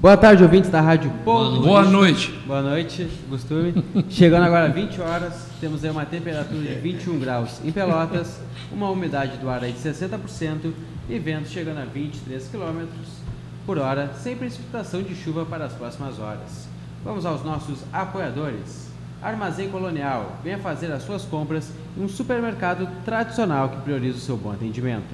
Boa tarde, ouvintes da Rádio Ponto. Boa noite. Boa noite, Gustavo. Chegando agora 20 horas, temos aí uma temperatura de 21 graus em Pelotas, uma umidade do ar aí de 60% e vento chegando a 23 km por hora, sem precipitação de chuva para as próximas horas. Vamos aos nossos apoiadores. Armazém Colonial, venha fazer as suas compras em um supermercado tradicional que prioriza o seu bom atendimento.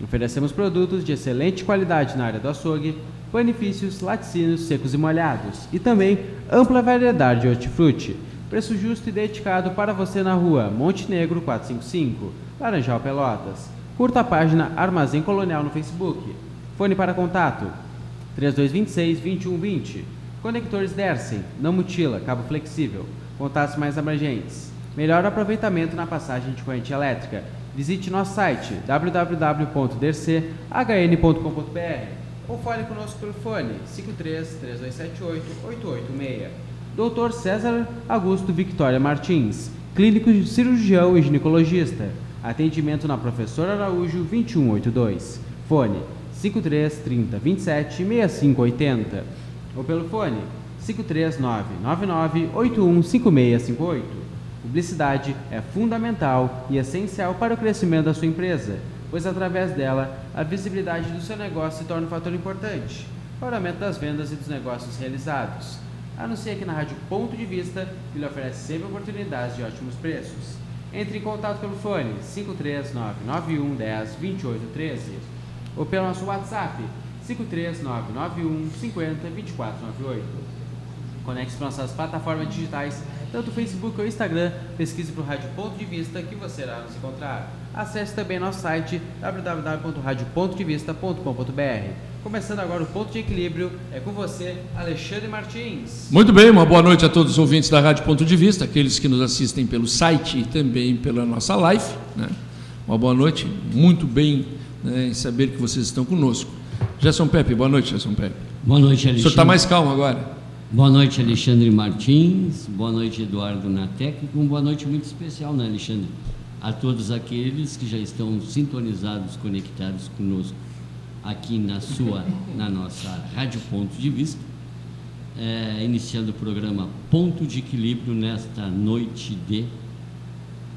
Oferecemos produtos de excelente qualidade na área do açougue, panifícios, laticínios secos e molhados e também ampla variedade de hortifruti. Preço justo e dedicado para você na rua Monte Negro 455, Laranjal Pelotas. Curta a página Armazém Colonial no Facebook. Fone para contato 3226-2120. Conectores Dersen, não mutila, cabo flexível. Contatos mais abrangentes. Melhor aproveitamento na passagem de corrente elétrica. Visite nosso site www.derchn.com.br ou fale conosco pelo fone 53 3278 886. Dr. César Augusto Victoria Martins, clínico cirurgião e ginecologista. Atendimento na Professora Araújo 2182. Fone 53 30 27 65 80. Ou pelo fone 539 99 81 5658. Publicidade é fundamental e essencial para o crescimento da sua empresa pois através dela a visibilidade do seu negócio se torna um fator importante para o aumento das vendas e dos negócios realizados. Anuncie aqui na Rádio Ponto de Vista, que lhe oferece sempre oportunidades de ótimos preços. Entre em contato pelo fone 53991 10 2813 ou pelo nosso WhatsApp 53991 50 2498. Conecte-se com nossas plataformas digitais, tanto o Facebook ou o Instagram, pesquise por Rádio Ponto de Vista que você irá nos encontrar. Acesse também nosso site www.radiopontodevista.com.br. Começando agora o Ponto de Equilíbrio, é com você, Alexandre Martins. Muito bem, uma boa noite a todos os ouvintes da Rádio Ponto de Vista, aqueles que nos assistem pelo site e também pela nossa live. Né? Uma boa noite, muito bem né, em saber que vocês estão conosco. Gerson Pepe, boa noite, Gerson Pepe. Boa noite, Alexandre. O senhor está mais calmo agora? Boa noite, Alexandre Martins. Boa noite, Eduardo Natec. Uma boa noite muito especial, né, Alexandre? A todos aqueles que já estão sintonizados, conectados conosco aqui na sua, na nossa Rádio Ponto de Vista, é, iniciando o programa Ponto de Equilíbrio nesta noite de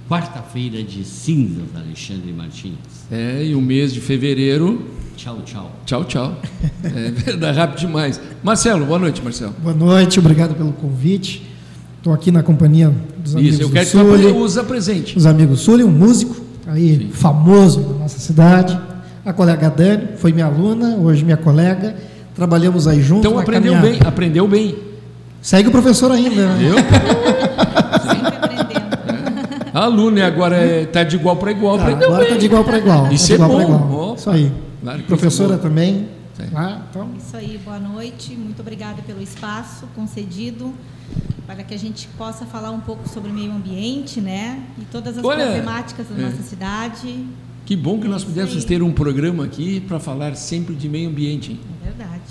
quarta-feira de cinzas, Alexandre Martins. É, e o mês de fevereiro. Tchau, tchau. Tchau, tchau. É verdade, rápido demais. Marcelo, boa noite, Marcelo. Boa noite, obrigado pelo convite. Estou aqui na companhia dos amigos Isso, eu quero do que você usa presente. Os amigos Sully, um músico aí Sim. famoso na nossa cidade. A colega Dani foi minha aluna, hoje minha colega. Trabalhamos aí juntos. Então aprendeu caminhada. bem, aprendeu bem. Segue o professor ainda. Né? Eu? Sempre aprendendo. É. Aluno, e agora está é, de igual para igual. Ah, agora está de igual para igual. Isso tá é bom. Isso aí. Claro Professora também. Ah, então. Isso aí, boa noite. Muito obrigada pelo espaço concedido para que a gente possa falar um pouco sobre o meio ambiente, né? E todas as Olha, problemáticas da é. nossa cidade. Que bom que é nós pudéssemos ter um programa aqui para falar sempre de meio ambiente.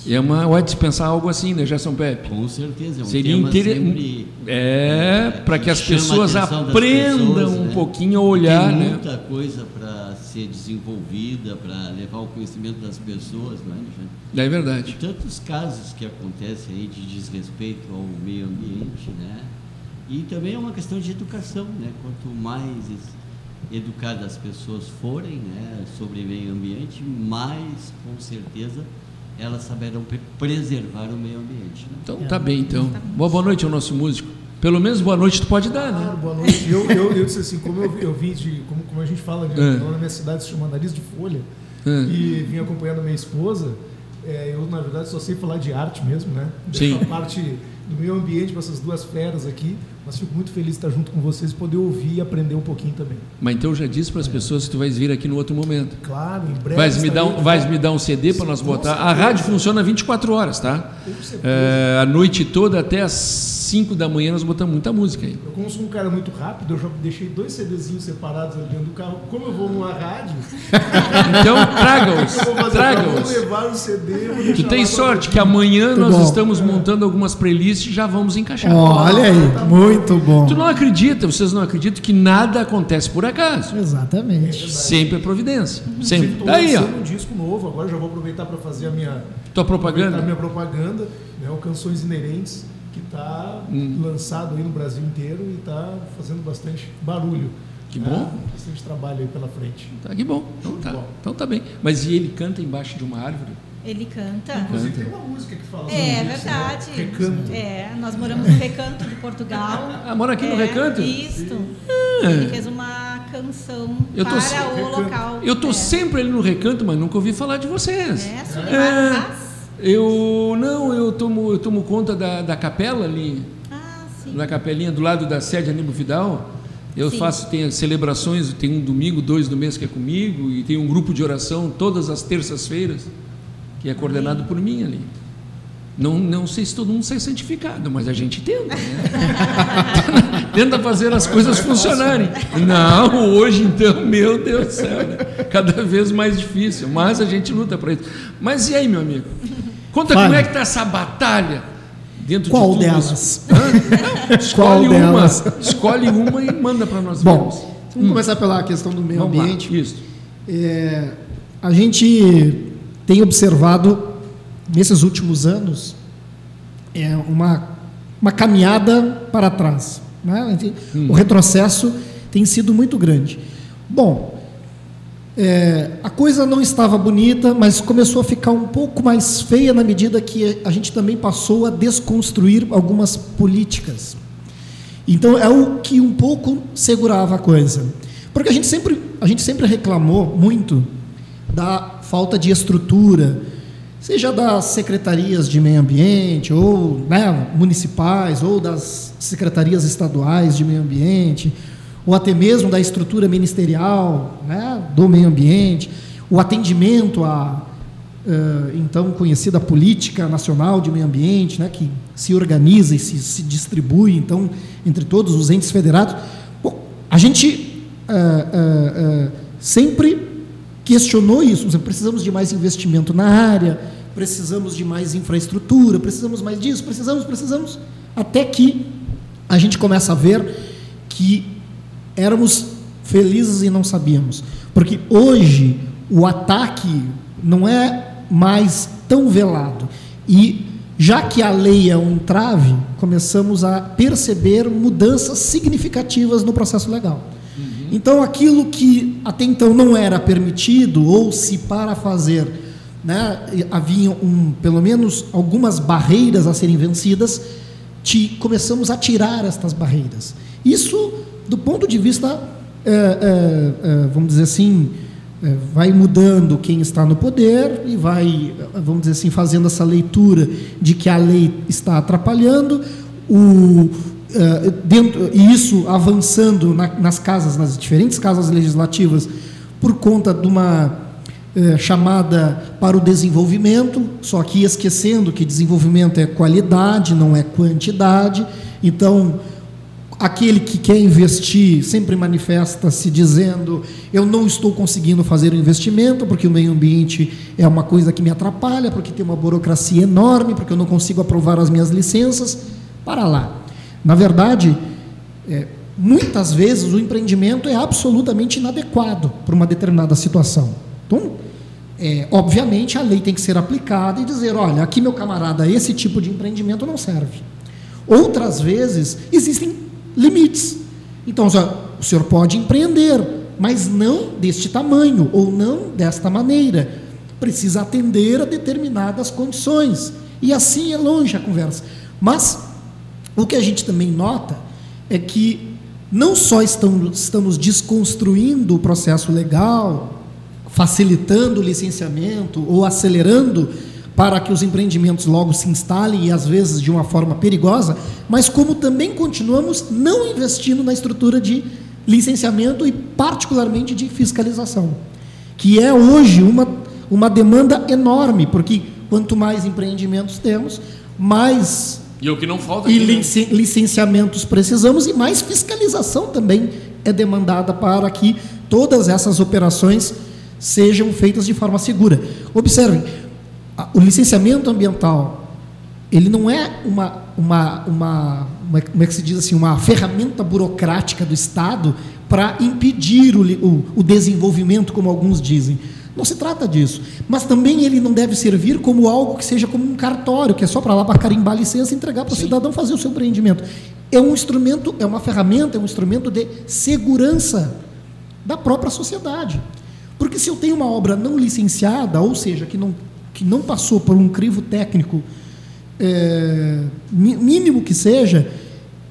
É uma hora de pensar algo assim, né, Gerson Pepe? Com certeza. É um Seria interessante. É, é para que as pessoas aprendam pessoas, um né? pouquinho a olhar. Tem né? muita né? coisa para ser desenvolvida, para levar o conhecimento das pessoas, não é, É verdade. E tantos casos que acontecem aí de desrespeito ao meio ambiente, né? E também é uma questão de educação, né? Quanto mais educadas as pessoas forem né, sobre meio ambiente, mais com certeza elas saberão preservar o meio ambiente. Né? Então tá bem, então. Boa, boa noite ao nosso músico. Pelo menos boa noite tu pode dar, né? boa noite. Eu, eu, eu disse assim, como eu, eu vim de, como, como a gente fala, né, é. na minha cidade se chama Nariz de Folha, é. e vim acompanhando a minha esposa, é, eu na verdade só sei falar de arte mesmo, né? Sim. Dessa parte do meio ambiente para essas duas feras aqui. Mas fico muito feliz de estar junto com vocês e poder ouvir e aprender um pouquinho também. Mas então eu já disse para as é. pessoas que tu vais vir aqui no outro momento. Claro, em breve. Vais me dar um, vais me dar um CD para nós botar. A rádio funciona 24 horas, tá? É, a noite toda até as 5 da manhã nós botamos muita música aí. Eu como sou um cara muito rápido, eu já deixei dois CDzinhos separados ali dentro do carro. Como eu vou numa rádio. então traga-os. Traga-os. levar o CD. Tu tem sorte que amanhã nós bom. estamos é. montando algumas playlists e já vamos encaixar. olha aí, tá muito bom. Tu não acredita, vocês não acreditam que nada acontece por acaso. Exatamente. É Sempre é providência. Sempre. Sempre. Tá aí, ó. um disco novo, agora já vou aproveitar para fazer a minha Tua propaganda? A minha propaganda, né, o Canções Inerentes, que está hum. lançado aí no Brasil inteiro e está fazendo bastante barulho. Que bom. É, bastante trabalho aí pela frente. Tá, que bom. Então tá, bom. então tá bem. Mas e ele canta embaixo de uma árvore? Ele canta. Inclusive tem uma música que fala sobre É, é verdade. Né? Recanto. É, nós moramos no Recanto de Portugal. Ah, mora aqui é, no Recanto? Isso. Ah. Ele fez uma canção eu para o recanto. local. Eu tô é. sempre ali no Recanto, mas nunca ouvi falar de vocês. É, é. Eu não, eu tomo, eu tomo conta da, da capela ali. Ah, sim. Na capelinha do lado da sede Aníbal Vidal. Eu Sim. faço, tem celebrações, tem um domingo, dois do mês que é comigo, e tem um grupo de oração todas as terças-feiras, que é coordenado por mim ali. Não, não sei se todo mundo sai santificado, mas a gente tenta, né? tenta fazer as coisas funcionarem. Não, hoje então, meu Deus do céu, né? cada vez mais difícil, mas a gente luta para isso. Mas e aí, meu amigo? Conta Fale. como é que está essa batalha dentro Qual de delas? Não, escolhe Qual uma, delas? escolhe uma e manda para nós. Bom, vermos. vamos hum. começar pela questão do meio vamos ambiente. Lá, isso. É, a gente tem observado nesses últimos anos é uma, uma caminhada para trás. Né? Hum. O retrocesso tem sido muito grande. Bom, é, a coisa não estava bonita, mas começou a ficar um pouco mais feia na medida que a gente também passou a desconstruir algumas políticas. Então é o que um pouco segurava a coisa, porque a gente sempre a gente sempre reclamou muito da falta de estrutura, seja das secretarias de meio ambiente ou né, municipais ou das secretarias estaduais de meio ambiente ou até mesmo da estrutura ministerial né, do meio ambiente, o atendimento à uh, então conhecida política nacional de meio ambiente, né, que se organiza e se, se distribui então entre todos os entes federados. Bom, a gente uh, uh, sempre questionou isso. Precisamos de mais investimento na área, precisamos de mais infraestrutura, precisamos mais disso, precisamos, precisamos, até que a gente começa a ver que éramos felizes e não sabíamos. Porque hoje o ataque não é mais tão velado. E já que a lei é um entrave, começamos a perceber mudanças significativas no processo legal. Uhum. Então, aquilo que até então não era permitido, ou se para fazer né, havia um, pelo menos algumas barreiras a serem vencidas, te, começamos a tirar estas barreiras. Isso do ponto de vista, é, é, é, vamos dizer assim, é, vai mudando quem está no poder e vai, vamos dizer assim, fazendo essa leitura de que a lei está atrapalhando, o, é, dentro, e isso avançando na, nas casas, nas diferentes casas legislativas, por conta de uma chamada para o desenvolvimento, só que esquecendo que desenvolvimento é qualidade, não é quantidade. Então, aquele que quer investir sempre manifesta-se dizendo: eu não estou conseguindo fazer o investimento porque o meio ambiente é uma coisa que me atrapalha, porque tem uma burocracia enorme, porque eu não consigo aprovar as minhas licenças. Para lá. Na verdade, é, muitas vezes o empreendimento é absolutamente inadequado para uma determinada situação. Então, é, obviamente, a lei tem que ser aplicada e dizer: olha, aqui, meu camarada, esse tipo de empreendimento não serve. Outras vezes, existem limites. Então, o senhor pode empreender, mas não deste tamanho ou não desta maneira. Precisa atender a determinadas condições. E assim é longe a conversa. Mas o que a gente também nota é que não só estamos, desconstruindo o processo legal, facilitando o licenciamento ou acelerando para que os empreendimentos logo se instalem e às vezes de uma forma perigosa, mas como também continuamos não investindo na estrutura de licenciamento e particularmente de fiscalização, que é hoje uma, uma demanda enorme, porque quanto mais empreendimentos temos, mais e o que não falta e né? licenciamentos precisamos e mais fiscalização também é demandada para que todas essas operações sejam feitas de forma segura. Observem, o licenciamento ambiental ele não é uma, uma, uma, uma, como é que se diz assim, uma ferramenta burocrática do Estado para impedir o, o, o, desenvolvimento, como alguns dizem. Não se trata disso. Mas também ele não deve servir como algo que seja como um cartório, que é só para lá para carimbar a licença e entregar para o cidadão fazer o seu empreendimento. É um instrumento, é uma ferramenta, é um instrumento de segurança da própria sociedade. Porque se eu tenho uma obra não licenciada, ou seja, que não, que não passou por um crivo técnico é, mínimo que seja,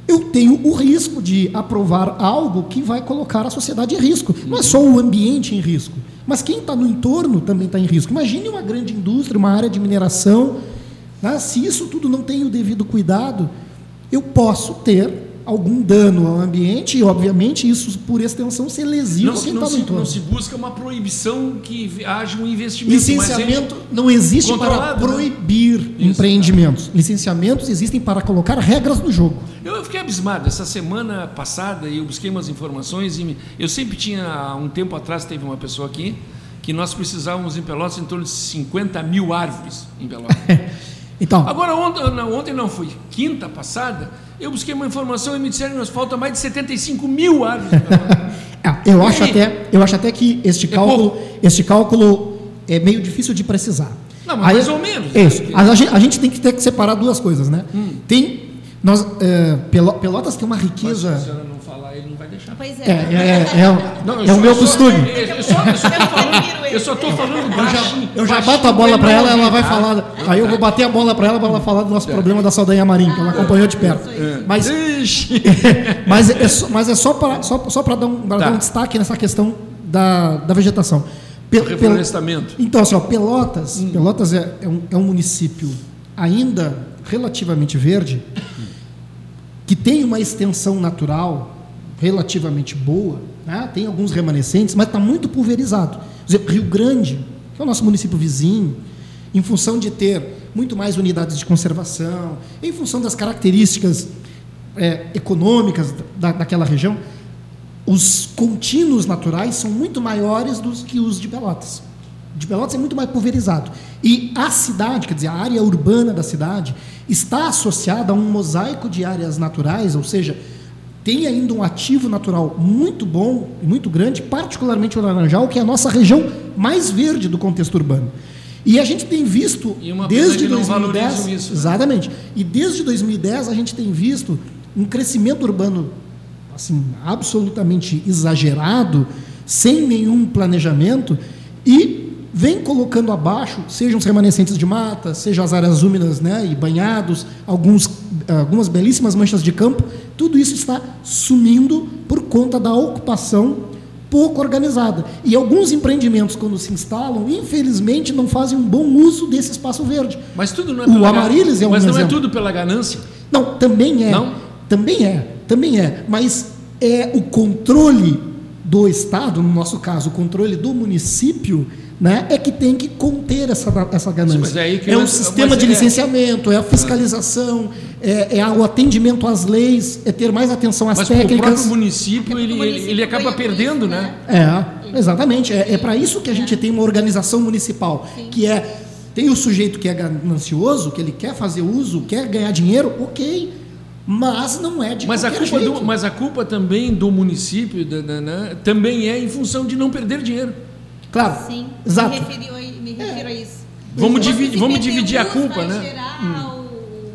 eu tenho o risco de aprovar algo que vai colocar a sociedade em risco. Não é só o ambiente em risco, mas quem está no entorno também está em risco. Imagine uma grande indústria, uma área de mineração. Né? Se isso tudo não tem o devido cuidado, eu posso ter algum dano ao ambiente e, obviamente, isso, por extensão, ser lesivo não, quem no entorno. Não se busca uma proibição que haja um investimento. Licenciamento não existe para né? proibir né? empreendimentos. Isso, Licenciamentos existem para colocar regras no jogo. Eu fiquei abismado. Essa semana passada eu busquei umas informações e eu sempre tinha, um tempo atrás, teve uma pessoa aqui que nós precisávamos em Pelotas em torno de 50 mil árvores em Pelotas. então, Agora, ontem ontem não foi, quinta passada, eu busquei uma informação e me disseram que nos falta mais de 75 mil árvores. é, eu, acho até, eu acho até que este é cálculo, é este cálculo é meio difícil de precisar. Não, mas Aí, mais ou menos. Isso. Porque... A, gente, a gente tem que ter que separar duas coisas, né? Hum. Tem nós, é, Pelotas tem uma riqueza. Mas se a senhora não falar, ele não vai deixar. Pois é. É, é, é, não, é o meu costume. Eu só estou falando. Eu já, eu já bato a bola para ela, ela vai falar. Aí eu vou bater a bola para ela para ela falar do nosso problema da Saldanha Marinha, que ela acompanhou de perto. Mas, mas, é, só, mas é só para só, só dar, um, tá. dar um destaque nessa questão da, da vegetação. Pel, reflorestamento. Então, assim, ó, Pelotas, hum. Pelotas é, é, um, é um município ainda relativamente verde, que tem uma extensão natural relativamente boa, né? tem alguns remanescentes, mas está muito pulverizado. Exemplo, Rio Grande, que é o nosso município vizinho, em função de ter muito mais unidades de conservação, em função das características é, econômicas da, daquela região, os contínuos naturais são muito maiores do que os de Pelotas. De Pelotas é muito mais pulverizado. E a cidade, quer dizer, a área urbana da cidade, está associada a um mosaico de áreas naturais, ou seja, tem ainda um ativo natural muito bom e muito grande, particularmente o Laranjal, que é a nossa região mais verde do contexto urbano. E a gente tem visto desde 2010, isso, né? exatamente. E desde 2010 a gente tem visto um crescimento urbano assim absolutamente exagerado, sem nenhum planejamento e vem colocando abaixo, sejam os remanescentes de mata, sejam as áreas úmidas né, e banhados, alguns, algumas belíssimas manchas de campo, tudo isso está sumindo por conta da ocupação pouco organizada. E alguns empreendimentos, quando se instalam, infelizmente não fazem um bom uso desse espaço verde. Mas tudo não é o pela Amarilis é um Mas não é exemplo. é tudo pela ganância? Não, também é. Não? Também é, também é. Mas é o controle do Estado, no nosso caso, o controle do município, né, é que tem que conter essa, essa ganância. É, é o sistema de é... licenciamento, é a fiscalização, é, é, o atendimento às leis, é ter mais atenção às mas técnicas. Mas o próprio município, ele, município ele acaba perdendo, né? É, exatamente. É, é para isso que a gente tem uma organização municipal, Sim. que é tem o sujeito que é ganancioso, que ele quer fazer uso, quer ganhar dinheiro, ok, mas não é de mas a culpa jeito. Do, mas a culpa também do município né, também é em função de não perder dinheiro. Claro. Sim, Exato. Me, referi, me refiro é. a isso. Vamos, dividir, vamos dividir a culpa, né? Hum.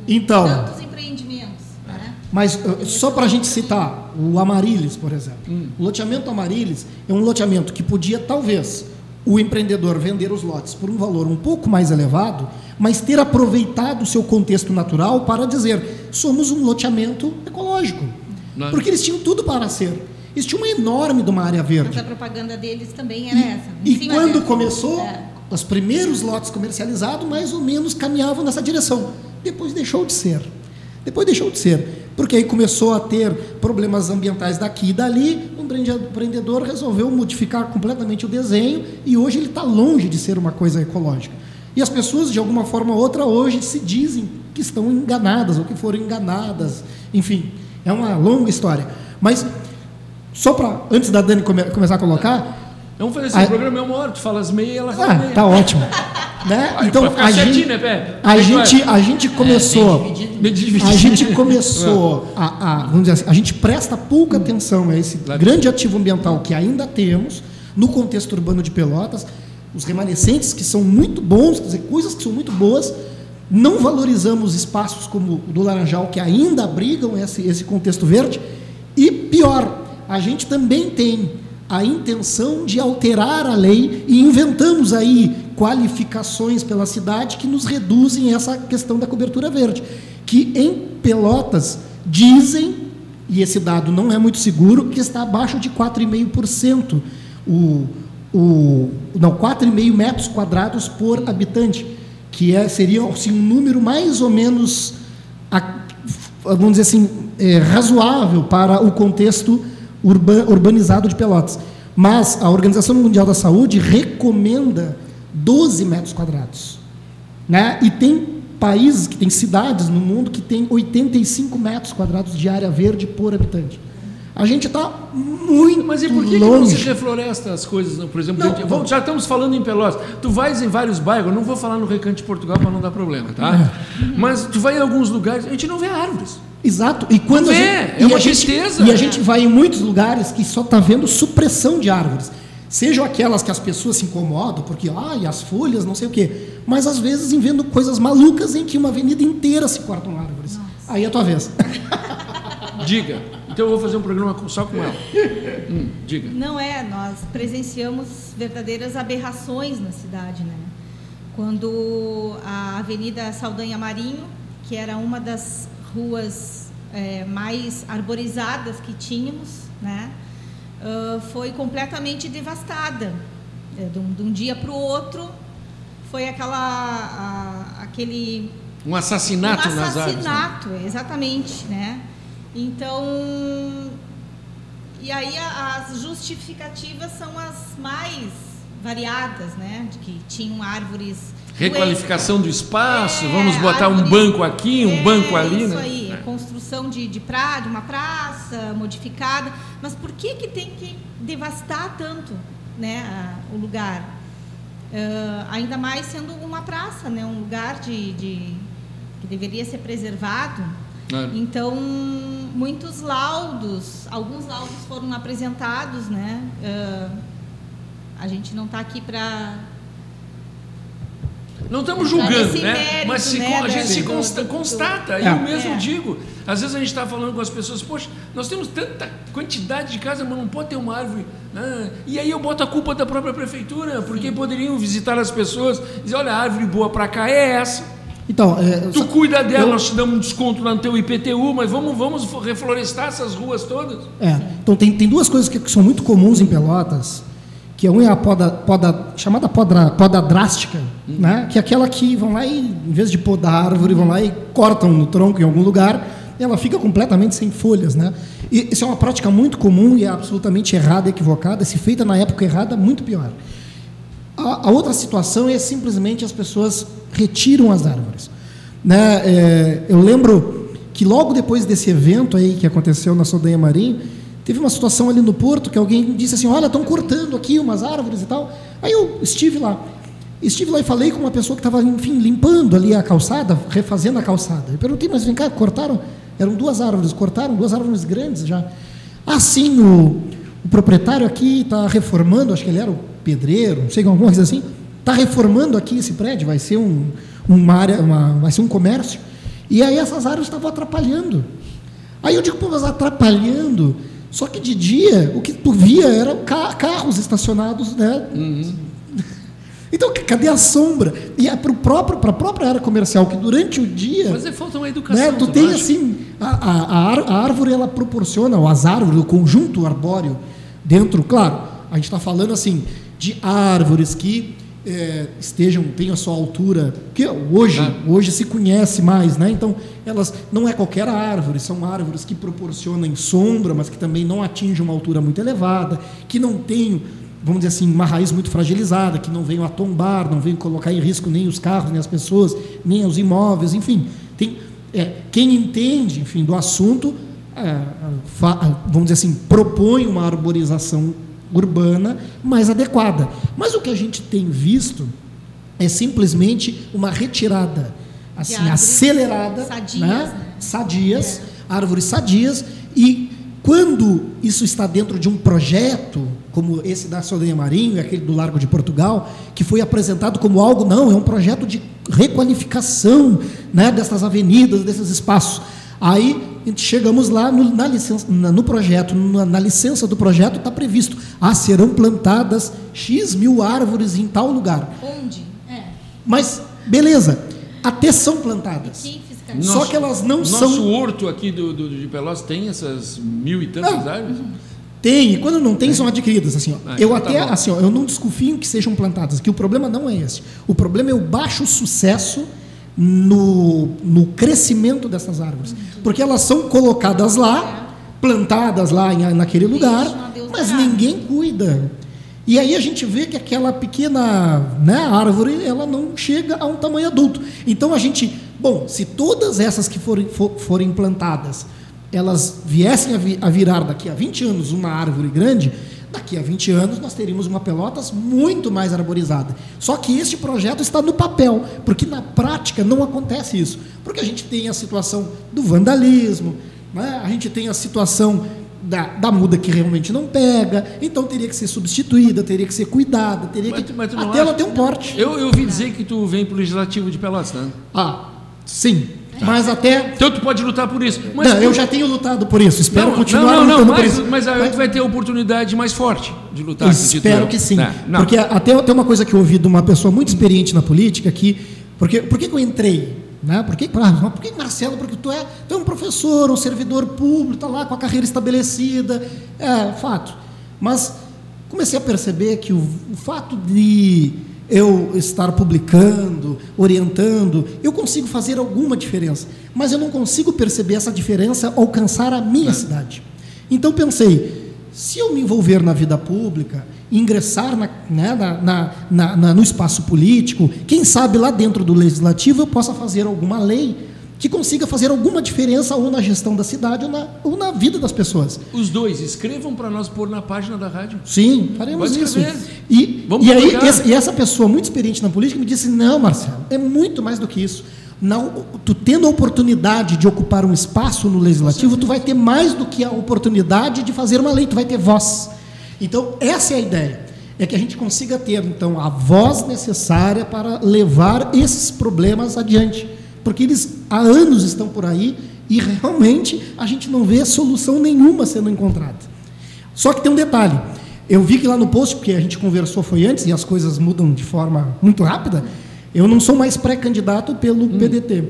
Então. Tantos empreendimentos. Né? Mas uh, só para a gente citar o Amarilis, por exemplo. Hum. O loteamento Amarilis é um loteamento que podia, talvez, o empreendedor vender os lotes por um valor um pouco mais elevado, mas ter aproveitado o seu contexto natural para dizer: somos um loteamento ecológico. Não. Porque eles tinham tudo para ser. Eles tinham uma enorme de uma área verde. Mas a propaganda deles também era e, essa. E quando começou, é. os primeiros lotes comercializados mais ou menos caminhavam nessa direção. Depois deixou de ser. Depois deixou de ser. Porque aí começou a ter problemas ambientais daqui e dali, o empreendedor resolveu modificar completamente o desenho e hoje ele está longe de ser uma coisa ecológica. E as pessoas, de alguma forma ou outra, hoje se dizem que estão enganadas ou que foram enganadas. Enfim, é uma longa história. Mas só para, antes da Dani come, começar a colocar. Vamos fazer esse programa é uma hora, tu fala as meias e ela fala ah, meia. Tá ótimo. né? Então, a gente, né, a, gente, a gente começou. É, a gente começou a, a, vamos dizer assim, a gente presta pouca atenção a esse grande ativo ambiental que ainda temos no contexto urbano de Pelotas os remanescentes que são muito bons, quer dizer, coisas que são muito boas, não valorizamos espaços como o do Laranjal, que ainda abrigam esse, esse contexto verde, e pior, a gente também tem a intenção de alterar a lei e inventamos aí qualificações pela cidade que nos reduzem essa questão da cobertura verde, que em Pelotas dizem, e esse dado não é muito seguro, que está abaixo de 4,5%. O, o, não, 4,5 metros quadrados por habitante, que é, seria assim, um número mais ou menos, vamos dizer assim, é, razoável para o contexto urbanizado de Pelotas. Mas a Organização Mundial da Saúde recomenda 12 metros quadrados. Né? E tem países que têm cidades no mundo que têm 85 metros quadrados de área verde por habitante. A gente está muito Mas e por que, longe. que não se refloresta as coisas? Por exemplo, não, vamos, já estamos falando em Pelotas. Tu vais em vários bairros, não vou falar no Recanto de Portugal para não dar problema, tá? É. Mas tu vai em alguns lugares, a gente não vê árvores. Exato. E quando não a gente, é, é uma tristeza. E a gente vai em muitos lugares que só está vendo supressão de árvores. Sejam aquelas que as pessoas se incomodam, porque, ai, as folhas, não sei o quê. Mas às vezes em vendo coisas malucas em que uma avenida inteira se cortam árvores. Nossa. Aí é a tua vez. Diga. Então eu vou fazer um programa só com ela. Hum, diga. Não é, nós presenciamos verdadeiras aberrações na cidade, né? Quando a Avenida Saldanha Marinho, que era uma das ruas é, mais arborizadas que tínhamos, né? Uh, foi completamente devastada. É, de, um, de, um, dia para o outro, foi aquela, a, aquele... Um assassinato, um assassinato nas. Né? Exatamente, né? Então, e aí as justificativas são as mais variadas, né? De que tinham árvores. Requalificação do espaço, é, vamos botar um banco aqui, um é, banco ali, isso né? aí, é. construção de, de, pra, de uma praça modificada. Mas por que, que tem que devastar tanto né, a, o lugar? Uh, ainda mais sendo uma praça, né, um lugar de, de que deveria ser preservado. É. Então, muitos laudos, alguns laudos foram apresentados, né? Uh, a gente não está aqui para não estamos julgando, né? Mérito, Mas se, né, a gente se consta, constata. É. Eu mesmo é. digo. Às vezes a gente está falando com as pessoas, poxa, nós temos tanta quantidade de casa, mas não pode ter uma árvore. Né? E aí eu boto a culpa da própria prefeitura, porque Sim. poderiam visitar as pessoas e dizer, olha, a árvore boa para cá é essa. Então, é, tu só, cuida dela, eu, nós te damos um desconto lá no teu IPTU, mas vamos, vamos reflorestar essas ruas todas? É, então tem, tem duas coisas que, que são muito comuns em Pelotas, que uma é a poda, poda chamada poda, poda drástica, hum. né? que é aquela que vão lá e, em vez de podar a árvore, vão lá e cortam no tronco em algum lugar, e ela fica completamente sem folhas. Né? E isso é uma prática muito comum e é absolutamente errada, equivocada, se feita na época errada, muito pior. A, a outra situação é simplesmente as pessoas retiram as árvores. Né? É, eu lembro que logo depois desse evento aí que aconteceu na Sodanha Marim, teve uma situação ali no porto que alguém disse assim, olha, estão cortando aqui umas árvores e tal. Aí eu estive lá. Estive lá e falei com uma pessoa que estava, enfim, limpando ali a calçada, refazendo a calçada. Eu perguntei, mas vem cá, cortaram? Eram duas árvores, cortaram duas árvores grandes já. Assim, o, o proprietário aqui está reformando, acho que ele era o pedreiro, não sei, alguma coisa assim, está reformando aqui esse prédio, vai ser um, uma área, uma, vai ser um comércio. E aí essas áreas estavam atrapalhando. Aí eu digo, pô, mas atrapalhando. Só que de dia, o que tu via eram carros estacionados, né? Uhum. Então, cadê a sombra? E é para a própria área comercial, que durante o dia. Mas é falta uma educação. Né, tu tem assim, a, a, a, árvore ela proporciona, ou as árvores, o conjunto arbóreo, dentro, claro, a gente está falando assim, de árvores que é, estejam, tenham a sua altura, que hoje, ah. hoje se conhece mais, né? Então, elas não é qualquer árvore, são árvores que proporcionam sombra, mas que também não atingem uma altura muito elevada, que não tenham, vamos dizer assim, uma raiz muito fragilizada, que não venham a tombar, não venham colocar em risco nem os carros, nem as pessoas, nem os imóveis, enfim. Tem, é, quem entende, enfim, do assunto, é, vamos dizer assim, propõe uma arborização urbana mais adequada. Mas o que a gente tem visto é simplesmente uma retirada assim acelerada, sadias, né? Né? sadias é. árvores sadias e quando isso está dentro de um projeto como esse da Soldinha Marinho e aquele do Largo de Portugal, que foi apresentado como algo, não, é um projeto de requalificação né, dessas avenidas, desses espaços. Aí chegamos lá no, na licença, na, no projeto, na, na, licença do projeto está previsto, ah, serão plantadas X mil árvores em tal lugar. Onde? É. Mas, beleza, até são plantadas. Nosso, Só que elas não nosso são. Nosso horto aqui do, do, de Pelotas tem essas mil e tantas não, árvores? Tem, e quando não tem, são adquiridas. Assim, ó. Ah, eu então tá até, tá assim, ó, eu não desconfio que sejam plantadas, que o problema não é esse. O problema é o baixo sucesso no, no crescimento dessas árvores. Porque elas são colocadas lá, plantadas lá em, naquele lugar, mas ninguém cuida. E aí a gente vê que aquela pequena né, árvore, ela não chega a um tamanho adulto. Então a gente, bom, se todas essas que forem, for, forem plantadas, elas viessem a, vi, a virar daqui a 20 anos uma árvore grande, daqui a 20 anos nós teríamos uma Pelotas muito mais arborizada. Só que este projeto está no papel, porque na prática não acontece isso. Porque a gente tem a situação do vandalismo, né? a gente tem a situação da, da muda que realmente não pega, então teria que ser substituída, teria que ser cuidada, teria mas, que. Mas até acha... ela ter um porte. Eu, eu ouvi dizer que tu vem para o legislativo de Pelotas, né? Ah, sim. Mas até. Então tu pode lutar por isso. Mas não, eu já tenho lutado por isso. Espero não, continuar não, não, lutando mas, por isso. Mas aí tu vai ter a oportunidade mais forte de lutar. Espero que sim. Não, porque até tem uma coisa que eu ouvi de uma pessoa muito experiente na política que. Porque, por que, que eu entrei? Né? Por, que, ah, por que, Marcelo? Porque tu é, tu é um professor, um servidor público, está lá com a carreira estabelecida. É, fato. Mas comecei a perceber que o, o fato de eu estar publicando, orientando, eu consigo fazer alguma diferença, mas eu não consigo perceber essa diferença alcançar a minha cidade. Então pensei, se eu me envolver na vida pública, ingressar na, né, na, na, na, no espaço político, quem sabe lá dentro do legislativo eu possa fazer alguma lei que consiga fazer alguma diferença ou na gestão da cidade ou na, ou na vida das pessoas. Os dois, escrevam para nós pôr na página da rádio. Sim, faremos isso. E, Vamos e aí, esse, e essa pessoa muito experiente na política me disse: não, Marcelo, é muito mais do que isso. Não, tu tendo a oportunidade de ocupar um espaço no legislativo, tu vai ter mais do que a oportunidade de fazer uma lei, tu vai ter voz. Então, essa é a ideia. É que a gente consiga ter, então, a voz necessária para levar esses problemas adiante porque eles há anos estão por aí e realmente a gente não vê solução nenhuma sendo encontrada. Só que tem um detalhe. Eu vi que lá no post, porque a gente conversou foi antes e as coisas mudam de forma muito rápida, eu não sou mais pré-candidato pelo hum. PDT.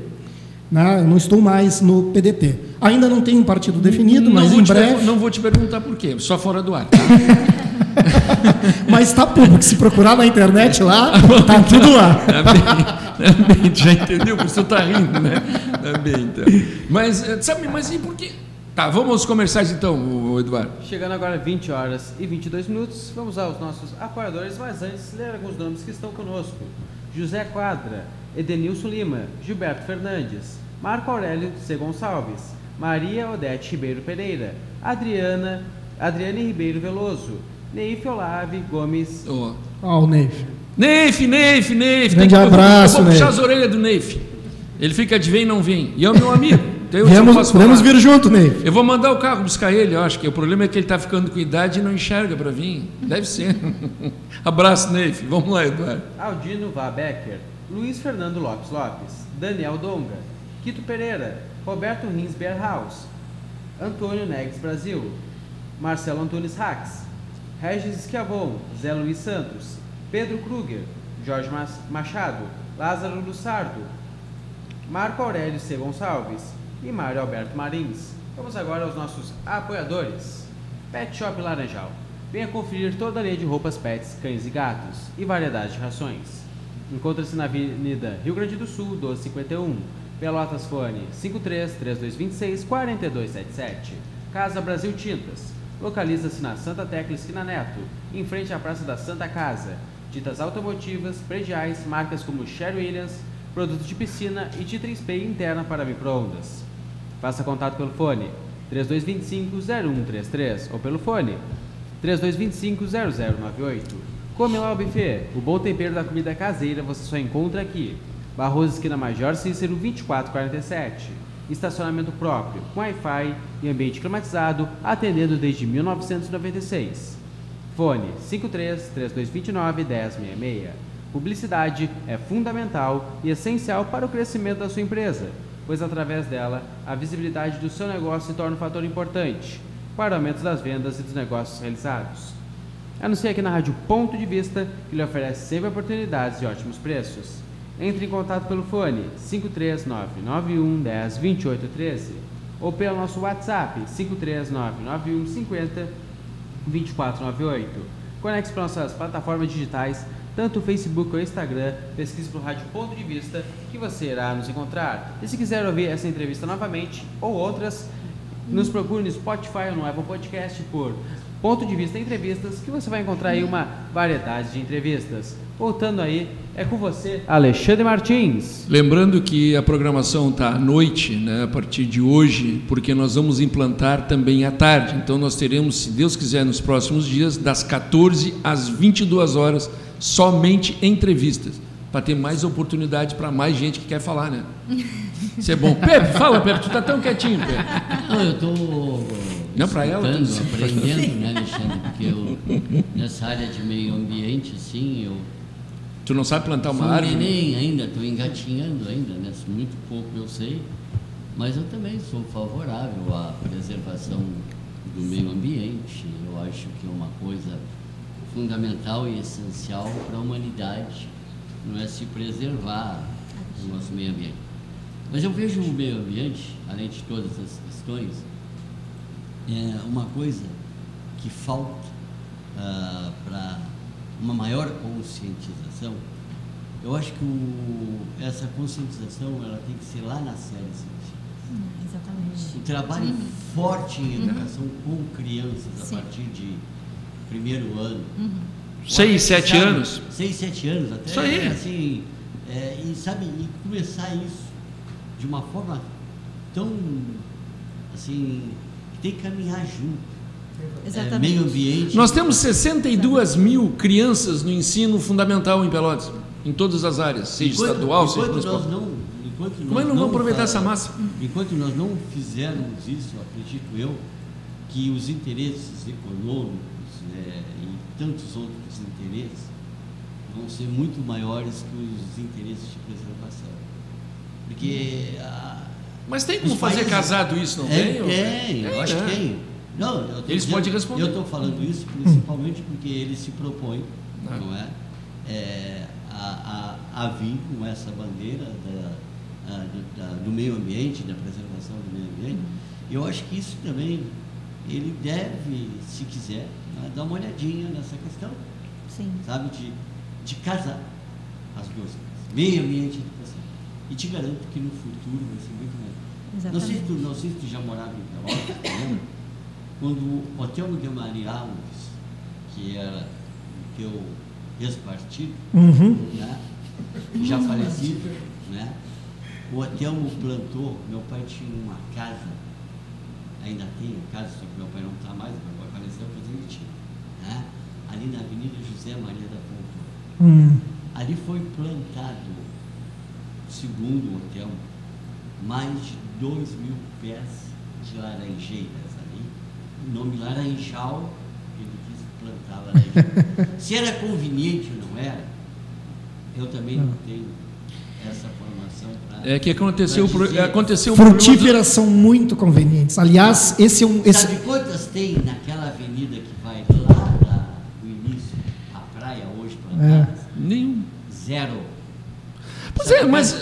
Né? Eu não estou mais no PDT. Ainda não tenho um partido definido, não mas em breve. Não vou te perguntar por quê, só fora do ar. Tá? mas está público. Se procurar na internet lá, está tudo lá. Tá bem, tá bem, já entendeu? Por isso está rindo, né? Tá bem, então. Mas, eh, sabe, mas e por quê? Tá, vamos aos comerciais então, Eduardo. Chegando agora 20 horas e 22 minutos, vamos aos nossos apoiadores, mas antes, ler alguns nomes que estão conosco. José Quadra, Edenilson Lima, Gilberto Fernandes, Marco Aurélio C. Gonçalves, Maria Odete Ribeiro Pereira, Adriana, Adriane Ribeiro Veloso, Neif Olave Gomes. Ó, oh. o Neif. Neif, Neif, Neif. Grande Tem que, abraço, eu vou puxar as orelhas do Neif. Ele fica de vem não vem. E é o meu amigo. Então Viemos, podemos vir junto, Neif. Eu vou mandar o carro buscar ele, eu acho que o problema é que ele está ficando com idade e não enxerga para vir. Deve ser. Abraço, Neif. Vamos lá, Eduardo. Aldino Vabecker, Luiz Fernando Lopes Lopes, Daniel Donga, Quito Pereira, Roberto Rins Berhaus, Antônio Neves Brasil, Marcelo Antunes Rax, Regis Schiavon, Zé Luiz Santos, Pedro Kruger, Jorge Machado, Lázaro Lussardo, Marco Aurélio C. Gonçalves e Mário Alberto Marins. Vamos agora aos nossos apoiadores. Pet Shop Laranjal. Venha conferir toda a linha de roupas pets, cães e gatos e variedade de rações. Encontra-se na Avenida Rio Grande do Sul, 1251. Pelotas Fone 53 3226 4277. Casa Brasil Tintas. Localiza-se na Santa Tecla Esquina Neto, em frente à Praça da Santa Casa. Tintas automotivas, prediais, marcas como Sherwin Williams, produtos de piscina e tinta spray interna para microondas. Faça contato pelo fone 3225-0133 ou pelo fone 3225-0098. Come lá o buffet. O bom tempero da comida caseira você só encontra aqui. Barroso Esquina Major Cícero 2447. Estacionamento próprio, com Wi-Fi e ambiente climatizado, atendendo desde 1996. Fone 53 3229 1066. Publicidade é fundamental e essencial para o crescimento da sua empresa, pois através dela a visibilidade do seu negócio se torna um fator importante para o aumento das vendas e dos negócios realizados. Anuncie aqui na Rádio Ponto de Vista, que lhe oferece sempre oportunidades e ótimos preços. Entre em contato pelo fone 53991 10 28 13 ou pelo nosso WhatsApp 53991 50 2498. Conecte para nossas plataformas digitais, tanto o Facebook ou o Instagram, pesquise por Rádio Ponto de Vista, que você irá nos encontrar. E se quiser ouvir essa entrevista novamente ou outras, nos procure no Spotify ou no Apple Podcast por Ponto de Vista Entrevistas, que você vai encontrar aí uma variedade de entrevistas. Voltando aí, é com você, Alexandre Martins. Lembrando que a programação está à noite, né, a partir de hoje, porque nós vamos implantar também à tarde. Então nós teremos, se Deus quiser, nos próximos dias, das 14 às 22 horas, somente entrevistas, para ter mais oportunidade para mais gente que quer falar, né? Isso é bom. Pepe, fala, Pepe, tu tá tão quietinho, Pepe. Não, eu estou não, para ela. aprendendo, né, Alexandre? Porque eu, nessa área de meio ambiente, assim, eu. Tu não sabe plantar uma árvore? Nem ainda, estou engatinhando ainda, né? Muito pouco eu sei. Mas eu também sou favorável à preservação do meio ambiente. Eu acho que é uma coisa fundamental e essencial para a humanidade, não é se preservar o nosso meio ambiente. Mas eu vejo o meio ambiente, além de todas as questões, é uma coisa que falta ah, para uma maior conscientização. Eu acho que o, essa conscientização ela tem que ser lá na série científica. Hum, exatamente. O trabalho Sim. forte em educação uhum. com crianças Sim. a partir de primeiro ano. Uhum. Seis, sete sabe, anos. Seis, sete anos até. Isso aí. Assim, é, e sabe, e começar isso de uma forma tão assim tem que caminhar junto. Exatamente. É, meio ambiente. Nós temos 62 mil crianças no ensino fundamental em Pelotas, em todas as áreas, seja enquanto, estadual, enquanto seja municipal. Nós não, enquanto Como é que não vamos aproveitar essa massa? Enquanto nós não fizermos isso, acredito eu, que os interesses econômicos né, e tantos outros interesses vão ser muito maiores que os interesses de preservação. Porque a, mas tem como fazer países... casado isso, não é, tem? Tem, eu acho que é. tem. Não, eles dizendo, podem responder. Eu estou falando isso principalmente porque ele se propõe, não, ah. não é? é a, a, a, vir com essa bandeira da, a, da, do meio ambiente, da preservação do meio ambiente. Eu acho que isso também ele deve, se quiser, né, dar uma olhadinha nessa questão. Sim. Sabe, de, de casar as duas coisas. Meio ambiente e educação. E te garanto que no futuro vai ser muito melhor. Exatamente. Não sei, se tu, não sei se tu já morava em Pelotas, lembra? Quando o Hotel de Maria Alves, que era o teu ex-partido, uhum. né? já falecido, né? o hotel plantou, meu pai tinha uma casa, ainda tem casa, só que meu pai não está mais, meu pai faleceu, mas ele tinha, né? ali na Avenida José Maria da Ponta. Uhum. Ali foi plantado, segundo o hotel, mais de 2 mil pés de laranjeiras ali. O nome Laranjal, ele quis plantar laranjeira. Se era conveniente ou não era, eu também não tenho essa formação para. É que aconteceu, dizer, aconteceu Frutíferas são muito convenientes. Aliás, esse é um. Esse... Sabe quantas tem naquela avenida que vai lá da, do início à praia hoje plantadas? É. Nenhum. Zero. Pois é, mas.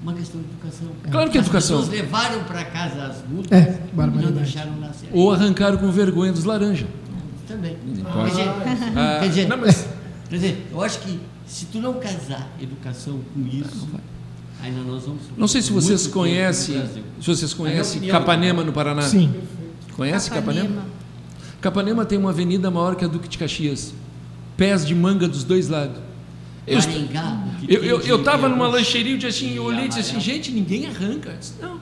Uma questão de educação. Claro que é educação. As pessoas levaram para casa as multas é, e não deixaram nascer. Ou arrancaram com vergonha dos laranjas. Também. Ah, quer dizer, ah, quer, dizer, não, mas... quer dizer, eu acho que se tu não casar educação com isso, ainda nós vamos. Não sei se vocês conhecem, se vocês conhecem Capanema no Paraná. Sim. Conhece Capanema? Capanema? Capanema tem uma avenida maior que a Duque de Caxias. Pés de manga dos dois lados. Eu, eu, eu estava numa lancheria e assim, eu olhei e disse assim, gente, ninguém arranca. Disse, não,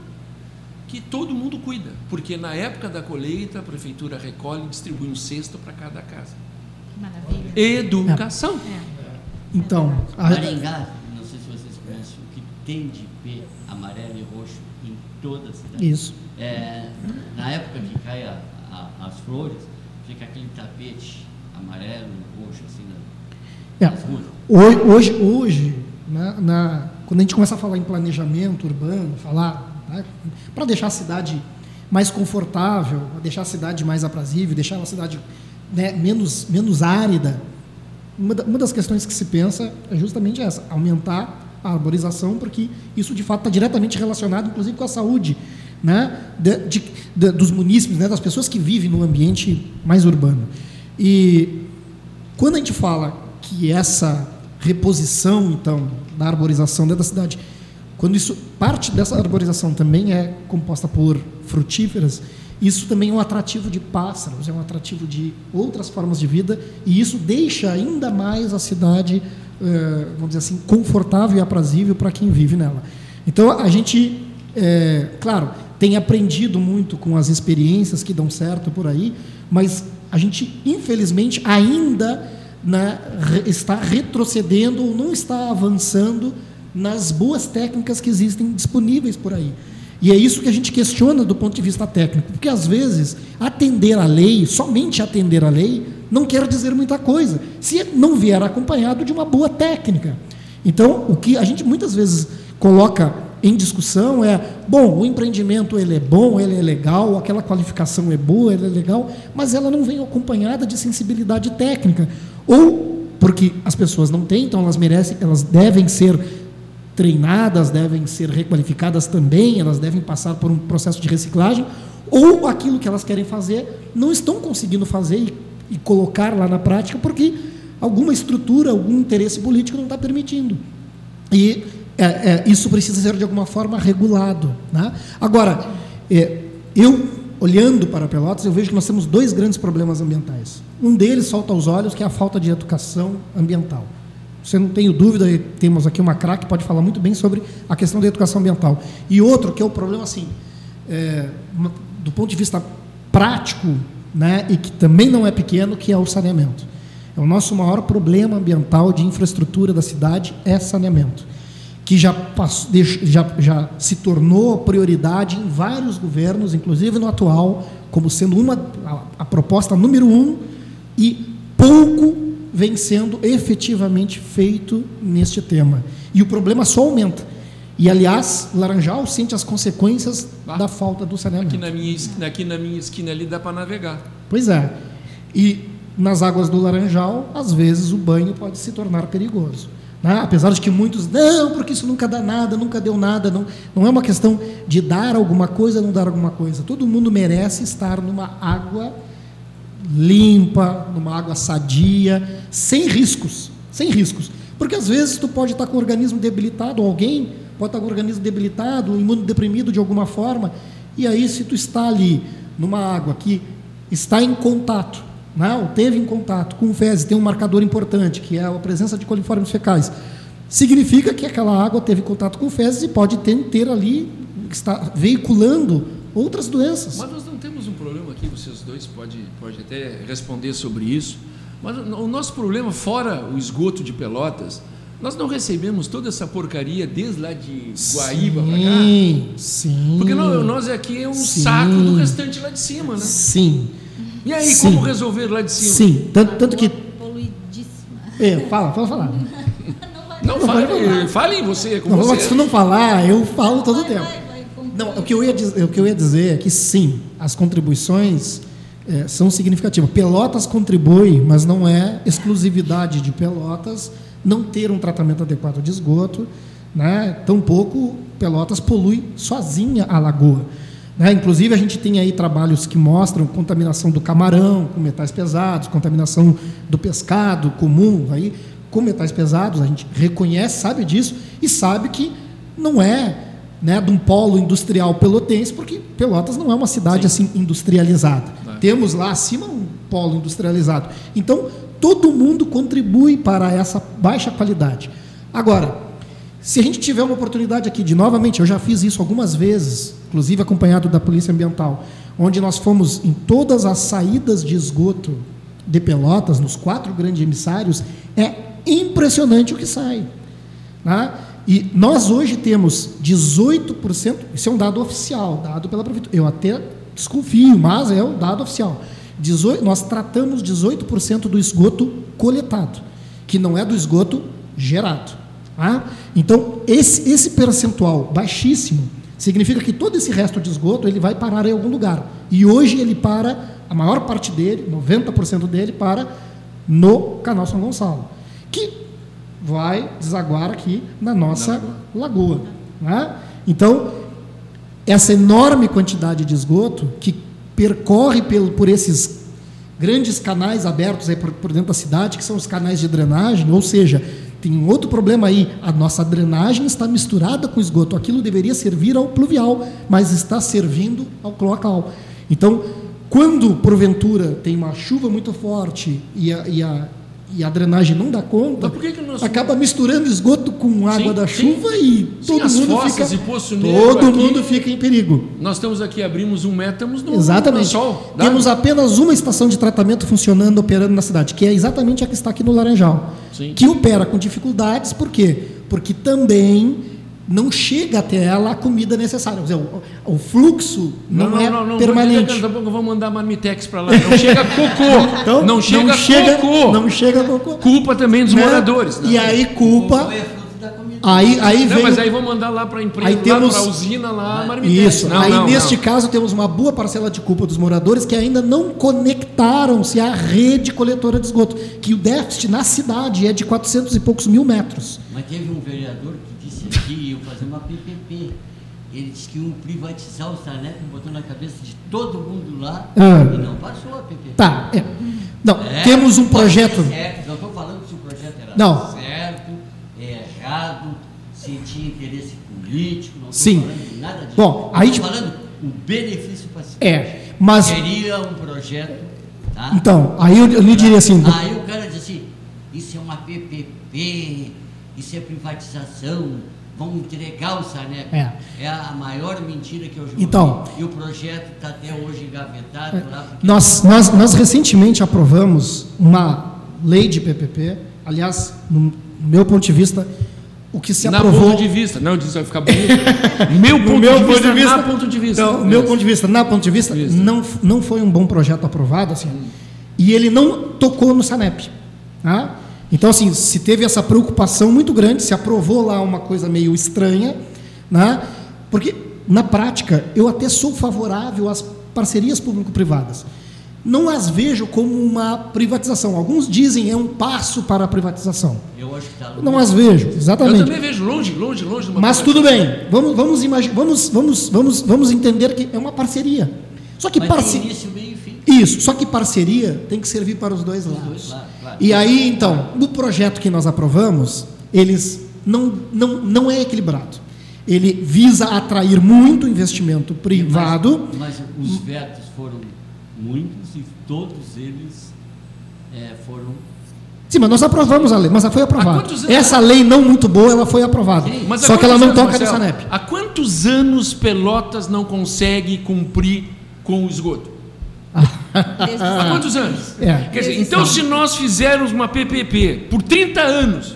que todo mundo cuida, porque na época da colheita a prefeitura recolhe e distribui um cesto para cada casa. Maravilha. Educação. É. Então, a... Maringá, não sei se vocês conhecem, o que tem de P amarelo e roxo em toda a cidade. Isso. É, na época que cai a, a, as flores, fica aquele tapete amarelo, roxo, assim, é. Hoje, hoje, hoje na, na, quando a gente começa a falar em planejamento urbano, falar né, para deixar a cidade mais confortável, deixar a cidade mais aprazível, deixar a cidade né, menos, menos árida, uma, da, uma das questões que se pensa é justamente essa, aumentar a arborização, porque isso de fato está diretamente relacionado, inclusive, com a saúde né, de, de, de, dos munícipes, né, das pessoas que vivem no ambiente mais urbano. E quando a gente fala que essa reposição, então, da arborização dentro da cidade, quando isso parte dessa arborização também é composta por frutíferas, isso também é um atrativo de pássaros, é um atrativo de outras formas de vida, e isso deixa ainda mais a cidade, eh, vamos dizer assim, confortável e aprazível para quem vive nela. Então, a gente, é, claro, tem aprendido muito com as experiências que dão certo por aí, mas a gente, infelizmente, ainda né, está retrocedendo ou não está avançando nas boas técnicas que existem disponíveis por aí. E é isso que a gente questiona do ponto de vista técnico, porque às vezes atender a lei, somente atender a lei, não quer dizer muita coisa, se não vier acompanhado de uma boa técnica. Então, o que a gente muitas vezes coloca em discussão é, bom, o empreendimento ele é bom, ele é legal, aquela qualificação é boa, ele é legal, mas ela não vem acompanhada de sensibilidade técnica, ou porque as pessoas não têm, então elas merecem, elas devem ser treinadas, devem ser requalificadas também, elas devem passar por um processo de reciclagem, ou aquilo que elas querem fazer não estão conseguindo fazer e, e colocar lá na prática porque alguma estrutura, algum interesse político não está permitindo. E é, é, isso precisa ser de alguma forma regulado. Né? Agora, é, eu olhando para Pelotas, eu vejo que nós temos dois grandes problemas ambientais. Um deles salta aos olhos, que é a falta de educação ambiental. Você não tenho dúvida, temos aqui uma craque que pode falar muito bem sobre a questão da educação ambiental. E outro, que é o problema, assim, é, do ponto de vista prático, né, e que também não é pequeno, que é o saneamento. É o nosso maior problema ambiental de infraestrutura da cidade é saneamento, que já, passou, já, já se tornou prioridade em vários governos, inclusive no atual, como sendo uma, a, a proposta número um, e pouco vem sendo efetivamente feito neste tema. E o problema só aumenta. E, aliás, Laranjal sente as consequências ah, da falta do saneamento. Aqui na minha, aqui na minha esquina ali dá para navegar. Pois é. E nas águas do Laranjal, às vezes o banho pode se tornar perigoso. Né? Apesar de que muitos, não, porque isso nunca dá nada, nunca deu nada. Não, não é uma questão de dar alguma coisa ou não dar alguma coisa. Todo mundo merece estar numa água limpa, numa água sadia, sem riscos, sem riscos. Porque às vezes tu pode estar com o organismo debilitado, alguém pode estar com o organismo debilitado, imunodeprimido de alguma forma, e aí se tu está ali numa água que está em contato, né, ou teve em contato com fezes, tem um marcador importante, que é a presença de coliformes fecais, significa que aquela água teve contato com fezes e pode ter, ter ali, está veiculando outras doenças. Mas vocês dois podem pode até responder sobre isso, mas o nosso problema, fora o esgoto de Pelotas, nós não recebemos toda essa porcaria desde lá de Guaíba para cá? Sim, sim. Porque nós aqui é um sim, saco do restante lá de cima, né? Sim. E aí, sim. como resolver lá de cima? Sim, tanto, tanto que. Poluidíssima. É, fala, fala falar. Não, não fale, fale você, como não, você. Se tu não falar, eu falo todo o tempo. Não, o que, eu ia dizer, o que eu ia dizer é que sim, as contribuições é, são significativas. Pelotas contribui, mas não é exclusividade de Pelotas não ter um tratamento adequado de esgoto. Né? Tampouco Pelotas polui sozinha a lagoa. Né? Inclusive, a gente tem aí trabalhos que mostram contaminação do camarão com metais pesados, contaminação do pescado comum aí, com metais pesados. A gente reconhece, sabe disso e sabe que não é né, de um polo industrial pelotense, porque Pelotas não é uma cidade Sim. assim industrializada. É. Temos lá acima um polo industrializado. Então, todo mundo contribui para essa baixa qualidade. Agora, se a gente tiver uma oportunidade aqui de novamente, eu já fiz isso algumas vezes, inclusive acompanhado da Polícia Ambiental, onde nós fomos em todas as saídas de esgoto de Pelotas, nos quatro grandes emissários, é impressionante o que sai. Né? E nós hoje temos 18%, isso é um dado oficial, dado pela prefeitura. Eu até desconfio, mas é o dado oficial. 18, nós tratamos 18% do esgoto coletado, que não é do esgoto gerado. Tá? Então, esse, esse percentual baixíssimo significa que todo esse resto de esgoto ele vai parar em algum lugar. E hoje ele para, a maior parte dele, 90% dele, para no Canal São Gonçalo, que vai desaguar aqui na nossa lagoa. Né? Então, essa enorme quantidade de esgoto que percorre pelo, por esses grandes canais abertos aí por, por dentro da cidade, que são os canais de drenagem, ou seja, tem um outro problema aí, a nossa drenagem está misturada com esgoto. Aquilo deveria servir ao pluvial, mas está servindo ao cloacal. Então, quando porventura tem uma chuva muito forte e a, e a, e a drenagem não dá conta, que que nós... acaba misturando esgoto com água sim, da chuva sim. e todo sim, mundo fica e poço todo aqui, mundo fica em perigo. Nós estamos aqui abrimos um metro, estamos no, exatamente. sol. Temos apenas uma estação de tratamento funcionando, operando na cidade, que é exatamente a que está aqui no Laranjal, que opera com dificuldades, por quê? Porque também não chega até ela a comida necessária. Dizer, o, o, fluxo não, não é não, não, permanente. Daqui a pouco eu vou mandar marmitex para lá. Não chega cocô. Então, não chega não chega, cocô. Não chega cocô. Culpa também dos né? moradores. E aí culpa... Aí, aí não, mas aí vou mandar lá para a empresa, aí temos, para a usina lá, marmitex. Isso. Não, aí não, neste caso temos uma boa parcela de culpa dos moradores que ainda não conectaram-se à rede coletora de esgoto, que o déficit na cidade é de 400 e poucos mil metros. Mas teve um vereador que disse que iam fazer uma PPP. Ele disse que iam privatizar o Sanep, botou na cabeça de todo mundo lá ah. e não passou a PPP. Tá. É. Não, é, temos um projeto. Certo, não estou falando se o projeto era não. certo, errado, se tinha interesse político, não estou falando nada disso. Bom, aí estou falando o benefício para. É, mas. Seria um projeto. Tá? Então, aí eu, eu lhe diria assim. Aí o cara diz assim: isso é uma PPP isso é privatização, vão entregar o Sanep. É. é a maior mentira que eu já então, E o projeto está até hoje engavetado é, lá. Nós, nós, nós recentemente aprovamos uma lei de PPP, aliás, no meu ponto de vista, o que se na aprovou... ponto de vista, não, isso vai ficar bonito. meu ponto, meu de, ponto vista, de vista, na ponto de vista. Não, meu ponto de vista, na ponto de vista, não, não foi um bom projeto aprovado, assim, hum. e ele não tocou no Sanep. Tá? Então, assim, se teve essa preocupação muito grande, se aprovou lá uma coisa meio estranha, né? porque, na prática, eu até sou favorável às parcerias público-privadas. Não as vejo como uma privatização. Alguns dizem é um passo para a privatização. Eu acho que está longe. Não as vejo, exatamente. Eu também vejo longe, longe, longe. Mas tudo bem. Vamos, vamos, vamos, vamos, vamos, vamos entender que é uma parceria. Só que parceria. Isso, só que parceria tem que servir para os dois lados. Dois lados claro. E aí, então, no projeto que nós aprovamos, eles não, não, não é equilibrado. Ele visa atrair muito investimento privado. Mas, mas os vetos foram muitos e todos eles é, foram Sim, mas nós aprovamos a lei, mas ela foi aprovada. Essa lei não muito boa, ela foi aprovada. Sim, Só que ela não anos, toca Marcelo, nessa NEP. Há quantos anos Pelotas não consegue cumprir com o esgoto? Há quantos anos? É. Quer dizer, então, se nós fizermos uma PPP por 30 anos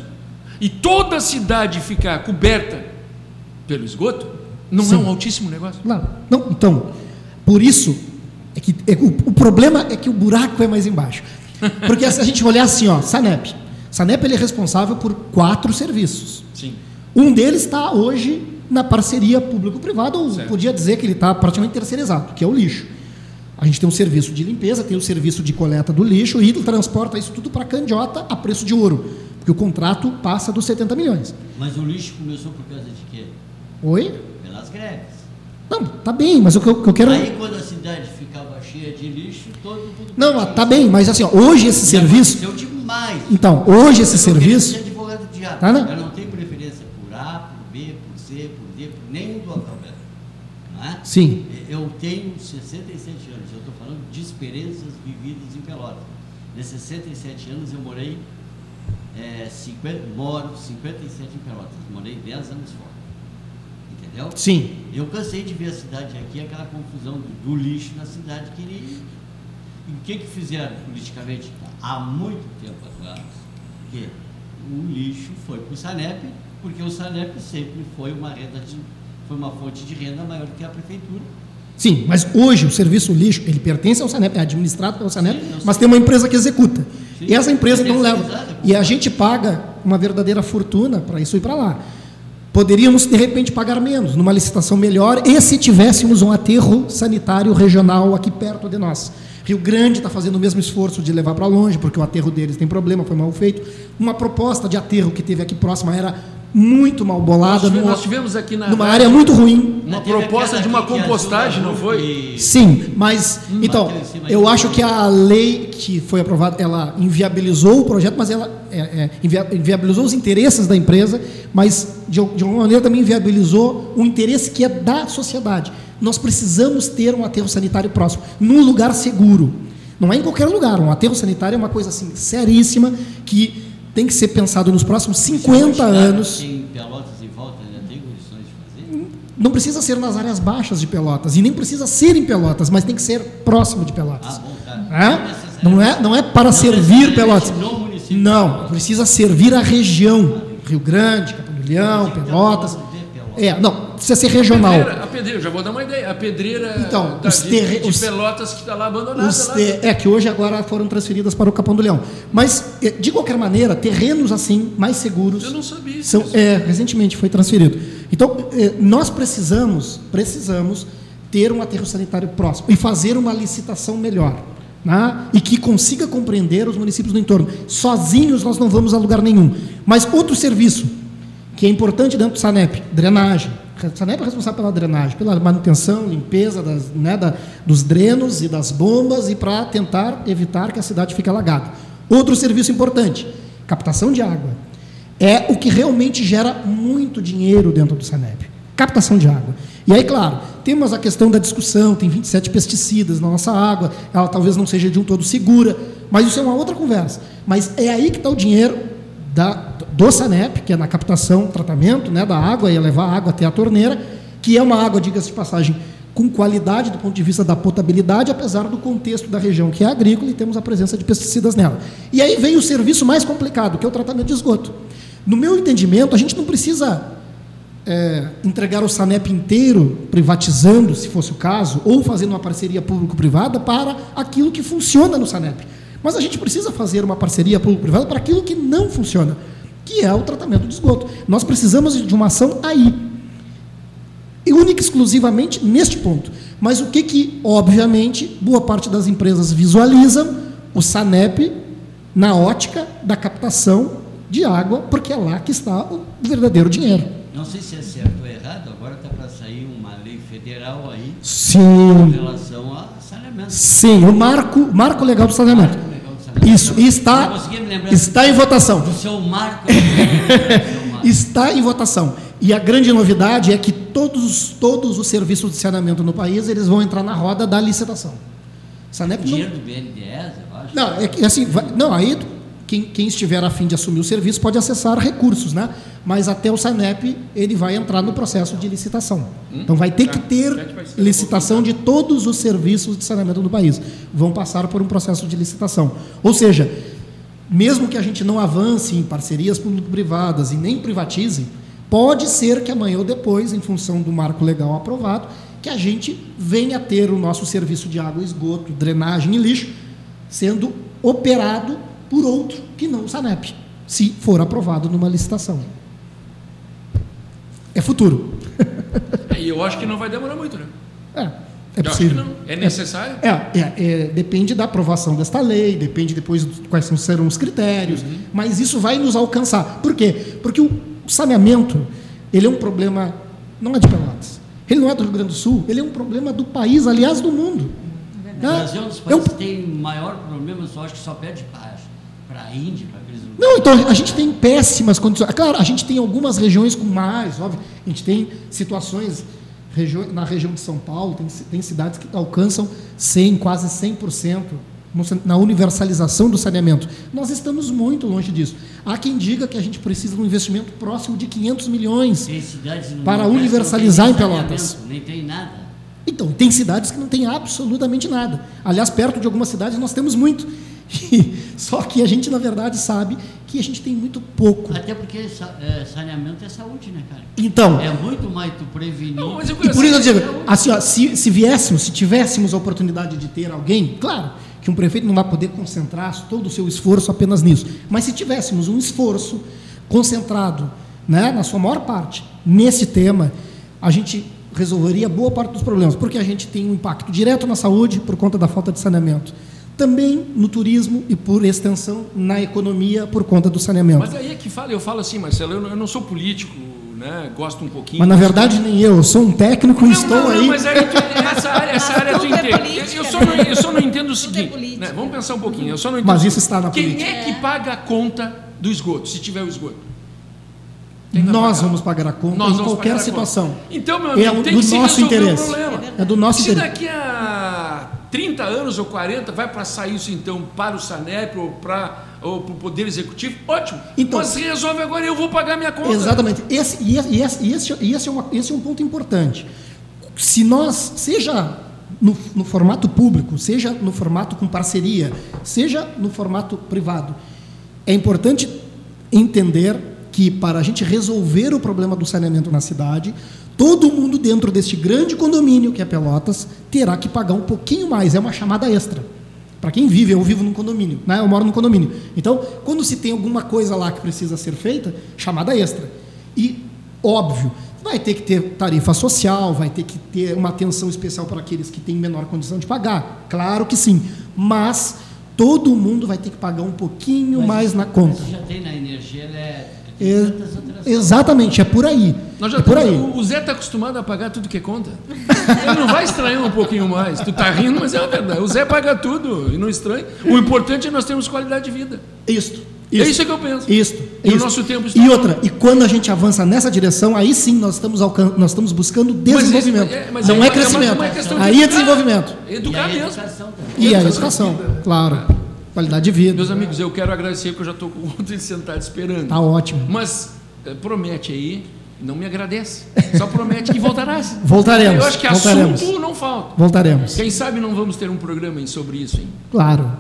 e toda a cidade ficar coberta pelo esgoto, não Sim. é um altíssimo negócio? Não, não então, por isso, é que, é, o, o, problema é que o buraco é mais embaixo. Porque se a gente olhar assim, ó, Sanep. Sanep ele é responsável por quatro serviços. Sim. Um deles está hoje na parceria público-privada, ou certo. podia dizer que ele está praticamente terceirizado, que é o lixo. A gente tem um serviço de limpeza, tem o um serviço de coleta do lixo e transporta isso tudo para Candiota a preço de ouro, porque o contrato passa dos 70 milhões. Mas o lixo começou por causa de quê? Oi? Pelas greves. Não, tá bem, mas o que eu, que eu quero. Aí quando a cidade ficava cheia de lixo, todo mundo. Não, tá bem, mas assim, ó, hoje esse e serviço. demais. Então, hoje esse serviço. Advogado diabo. Tá, né? Eu não tenho preferência por A, por B, por C, por D, por nenhum do alfabeto. Não é? Sim. Eu tenho 67 anos, eu estou falando de experiências vividas em Pelotas. Nesses 67 anos eu morei, é, 50, moro 57 em Pelotas, morei 10 anos fora. Entendeu? Sim. Eu cansei de ver a cidade aqui, aquela confusão do, do lixo na cidade que ele. E o que, que fizeram politicamente? Há muito tempo atrás, que o lixo foi para o Sanep, porque o Sanep sempre foi uma renda de, foi uma fonte de renda maior que a prefeitura Sim, mas hoje o serviço lixo, ele pertence ao Sanep, é administrado pelo Sanep, Sim, mas tem uma empresa que executa. Sim, e essa empresa então leva. E a gente paga uma verdadeira fortuna para isso ir para lá. Poderíamos, de repente, pagar menos, numa licitação melhor, e se tivéssemos um aterro sanitário regional aqui perto de nós. Rio Grande está fazendo o mesmo esforço de levar para longe, porque o aterro deles tem problema, foi mal feito. Uma proposta de aterro que teve aqui próxima era muito mal bolada. Nós, tivemos, nós tivemos aqui na numa área muito ruim. Uma proposta de uma compostagem, não foi? Sim, mas hum, então eu acho que a lei que foi aprovada, ela inviabilizou o projeto, mas ela é, é, inviabilizou os interesses da empresa, mas de, de alguma maneira também inviabilizou o interesse que é da sociedade. Nós precisamos ter um aterro sanitário próximo, num lugar seguro. Não é em qualquer lugar. Um aterro sanitário é uma coisa assim seríssima que tem que ser pensado nos próximos 50 anos. Tem Pelotas em volta, já tem condições de fazer? Não precisa ser nas áreas baixas de Pelotas, e nem precisa ser em Pelotas, mas tem que ser próximo de Pelotas. Ah, bom, tá. é? Não, é, não é para não servir Pelotas. Não, precisa servir a região. Rio Grande, Capão Pelotas. É, não, precisa ser regional. A pedreira, a pedreira, já vou dar uma ideia. A pedreira então, da, os terre... de, de Pelotas que está lá abandonada. Lá. Ter... É, que hoje agora foram transferidas para o Capão do Leão. Mas, é, de qualquer maneira, terrenos assim, mais seguros. Eu não sabia são, É, recentemente foi transferido. Então, é, nós precisamos, precisamos ter um aterro sanitário próximo e fazer uma licitação melhor. Né? e que consiga compreender os municípios do entorno. Sozinhos nós não vamos a lugar nenhum. Mas outro serviço, que é importante dentro do SANEP, drenagem. O SANEP é responsável pela drenagem, pela manutenção, limpeza das, né, da, dos drenos e das bombas e para tentar evitar que a cidade fique alagada. Outro serviço importante, captação de água. É o que realmente gera muito dinheiro dentro do SANEP. Captação de água. E aí, claro, temos a questão da discussão, tem 27 pesticidas na nossa água, ela talvez não seja de um todo segura, mas isso é uma outra conversa. Mas é aí que está o dinheiro da, do SANEP, que é na captação, tratamento né, da água e levar a água até a torneira, que é uma água, diga-se de passagem, com qualidade do ponto de vista da potabilidade, apesar do contexto da região que é agrícola e temos a presença de pesticidas nela. E aí vem o serviço mais complicado, que é o tratamento de esgoto. No meu entendimento, a gente não precisa é, entregar o SANEP inteiro, privatizando, se fosse o caso, ou fazendo uma parceria público-privada para aquilo que funciona no SANEP. Mas a gente precisa fazer uma parceria público-privada para aquilo que não funciona, que é o tratamento de esgoto. Nós precisamos de uma ação aí. E única e exclusivamente neste ponto. Mas o que, que, obviamente, boa parte das empresas visualizam? O SANEP na ótica da captação de água, porque é lá que está o verdadeiro dinheiro. Não sei se é certo ou errado, agora está para sair uma lei federal aí Sim. em relação a saneamento. Sim, o marco, marco legal do saneamento. Isso, está, está em votação. Do seu marco. está em votação. E a grande novidade é que todos, todos os serviços de saneamento no país eles vão entrar na roda da licitação. Sanep dinheiro não... do BNDES, eu acho. Não, é, é assim, vai, não, aí quem, quem, estiver a fim de assumir o serviço pode acessar recursos, né? Mas até o SANEP ele vai entrar no processo de licitação. Hum? Então vai ter que ter licitação de todos os serviços de saneamento do país. Vão passar por um processo de licitação. Ou seja, mesmo que a gente não avance em parcerias público-privadas e nem privatize, pode ser que amanhã ou depois, em função do marco legal aprovado, que a gente venha a ter o nosso serviço de água, esgoto, drenagem e lixo sendo operado por outro que não o SANEP, se for aprovado numa licitação. É futuro. E eu acho que não vai demorar muito, né? É. É possível. É necessário? É, é, é, depende da aprovação desta lei, depende depois de quais serão os critérios, uhum. mas isso vai nos alcançar. Por quê? Porque o saneamento, ele é um problema, não é de Pelotas, ele não é do Rio Grande do Sul, ele é um problema do país, aliás, do mundo. O Brasil é um dos países que tem maior problema, só acho que só pede paz para a Índia, para aqueles lugares. Não, então a gente tem péssimas condições. É claro, a gente tem algumas regiões com mais, óbvio. A gente tem situações na região de São Paulo, tem, tem cidades que alcançam 100, quase 100% na universalização do saneamento. Nós estamos muito longe disso. Há quem diga que a gente precisa de um investimento próximo de 500 milhões para universalizar em Pelotas. Nem tem nada. Então, tem cidades que não tem absolutamente nada. Aliás, perto de algumas cidades nós temos muito Só que a gente, na verdade, sabe que a gente tem muito pouco. Até porque é, saneamento é saúde, né, cara? Então. É muito mais tu prevenir. Não, e por isso eu digo, assim, ó, se, se viéssemos, se tivéssemos a oportunidade de ter alguém, claro que um prefeito não vai poder concentrar todo o seu esforço apenas nisso, mas se tivéssemos um esforço concentrado, né, na sua maior parte, nesse tema, a gente resolveria boa parte dos problemas, porque a gente tem um impacto direto na saúde por conta da falta de saneamento também no turismo e, por extensão, na economia por conta do saneamento. Mas aí é que fala, eu falo assim, Marcelo, eu não sou político, né? Gosto um pouquinho. Mas na verdade nem eu, eu sou um técnico e estou não, aí. Não, mas aí tu, essa área, essa área tu é entende. eu, só não, eu só não entendo o é seguinte. né? Vamos pensar um pouquinho. Eu só não entendo. Mas isso está na Quem política. Quem é que paga a conta do esgoto, se tiver o esgoto? Nós pagar? vamos pagar a conta Nós em qualquer situação. Então, meu amigo, é tem do que nosso interesse. É do nosso se interesse. daqui a 30 anos ou 40 vai passar isso então para o SANEP ou para o Poder Executivo, ótimo. Então, Mas se resolve agora, eu vou pagar minha conta. Exatamente. Esse, e esse, esse, esse, esse, é, uma, esse é um ponto importante. Se nós, seja no, no, formato público, seja no formato com parceria, seja no formato privado, é importante entender que para a gente resolver o problema do saneamento na cidade, todo mundo dentro deste grande condomínio que é Pelotas terá que pagar um pouquinho mais, é uma chamada extra. Para quem vive, eu vivo num condomínio, né? eu moro num condomínio. Então, quando se tem alguma coisa lá que precisa ser feita, chamada extra. E, óbvio, vai ter que ter tarifa social, vai ter que ter uma atenção especial para aqueles que têm menor condição de pagar. Claro que sim. Mas todo mundo vai ter que pagar um pouquinho mas, mais na conta. Mas já tem na energia elétrica exatamente, é por aí. Nós já é por aí. O Zé está acostumado a pagar tudo que é conta. Ele não vai estranhar um pouquinho mais. Tu está rindo, mas é a verdade. O Zé paga tudo e não estranha. O importante é nós termos qualidade de vida. Isto. Isso. É isso que eu penso. Isso. E o nosso tempo está... E outra, e quando a gente avança nessa direção, aí sim nós estamos, alcan... nós estamos buscando desenvolvimento. Mas, é, mas não é, é crescimento. É aí é desenvolvimento. Educar e mesmo. Educação e a educação, claro. Qualidade de vida. Meus amigos, eu quero agradecer porque eu já estou com outro sentado esperando. Tá ótimo. Mas eh, promete aí, não me agradece. Só promete que voltarás. Voltaremos. Eu acho que voltaremos. assunto não falta. Voltaremos. Quem sabe não vamos ter um programa sobre isso, hein? Claro.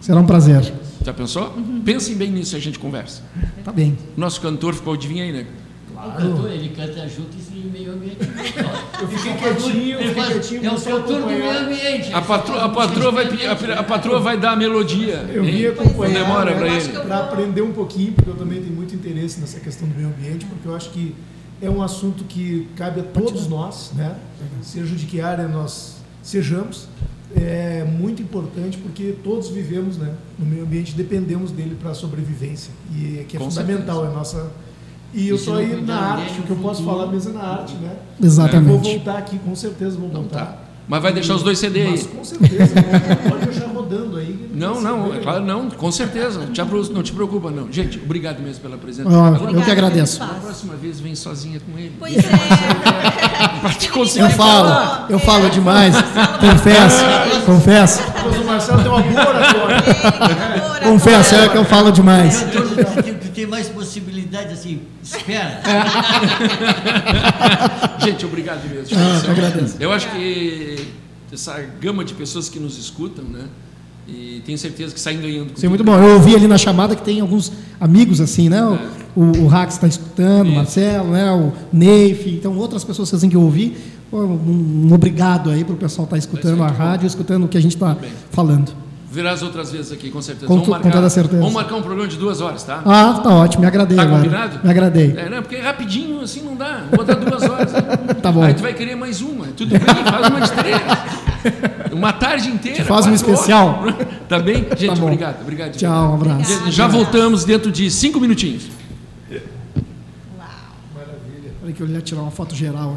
Será um prazer. Já pensou? Uhum. Pensem bem nisso e a gente conversa. Tá bem. Nosso cantor ficou, adivinha aí, né? O cantor, ele canta junto e meio ambiente. Eu fiquei quietinho, eu fiquei quietinho. É o cantor do meio ambiente. A patroa, a patroa, vai, a, a patroa vai dar a melodia. Eu vim acompanhar. demora para ele. Para aprender um pouquinho, porque eu também tenho muito interesse nessa questão do meio ambiente, porque eu acho que é um assunto que cabe a todos nós, né? Seja de que área nós sejamos, é muito importante porque todos vivemos né, no meio ambiente, dependemos dele para a sobrevivência e que é Com fundamental certeza. é a nossa e eu estou aí na arte, o que eu posso falar mesmo é na arte, né? Exatamente. Eu vou voltar aqui, com certeza vou voltar. Tá. Mas vai deixar os dois CD aí. Mas com certeza, pode deixar rodando aí. Não, não, é claro, não, com certeza. Não te, preocupa, não. Gente, obrigado mesmo pela presença. Oh, Agora, eu que agradeço. Na próxima vez vem sozinha com ele. Pois é. Para te Eu falo, eu falo demais. confesso, confesso. o Marcelo tem uma boa oratória. Confesso, é que eu falo demais. Tem mais possibilidade assim, espera. Gente, obrigado mesmo. Ah, eu agradeço. Eu acho que essa gama de pessoas que nos escutam, né? E tenho certeza que saem ganhando. Sim, muito bom. Eu ouvi ali na chamada que tem alguns amigos assim, né? É. O, o Rax está escutando, o Marcelo, né? o Neif, então outras pessoas assim que eu ouvi. Um, um obrigado aí para o pessoal estar tá escutando a rádio, escutando o que a gente está falando. Virás outras vezes aqui, com certeza. Com, vamos marcar, com toda certeza. Vamos marcar um programa de duas horas, tá? Ah, tá ótimo, me agradei tá agora. combinado? Me agradei. É, não, porque rapidinho assim não dá. Vou dar duas horas. tá bom. Aí tu vai querer mais uma. Tudo bem, faz uma de três. Uma tarde inteira. Faz um especial. Horas. Tá bem? Gente, tá obrigado. Obrigado. Tchau, um abraço. Obrigado. Já voltamos dentro de cinco minutinhos. Uau. Maravilha. Peraí que eu ia tirar uma foto geral aqui.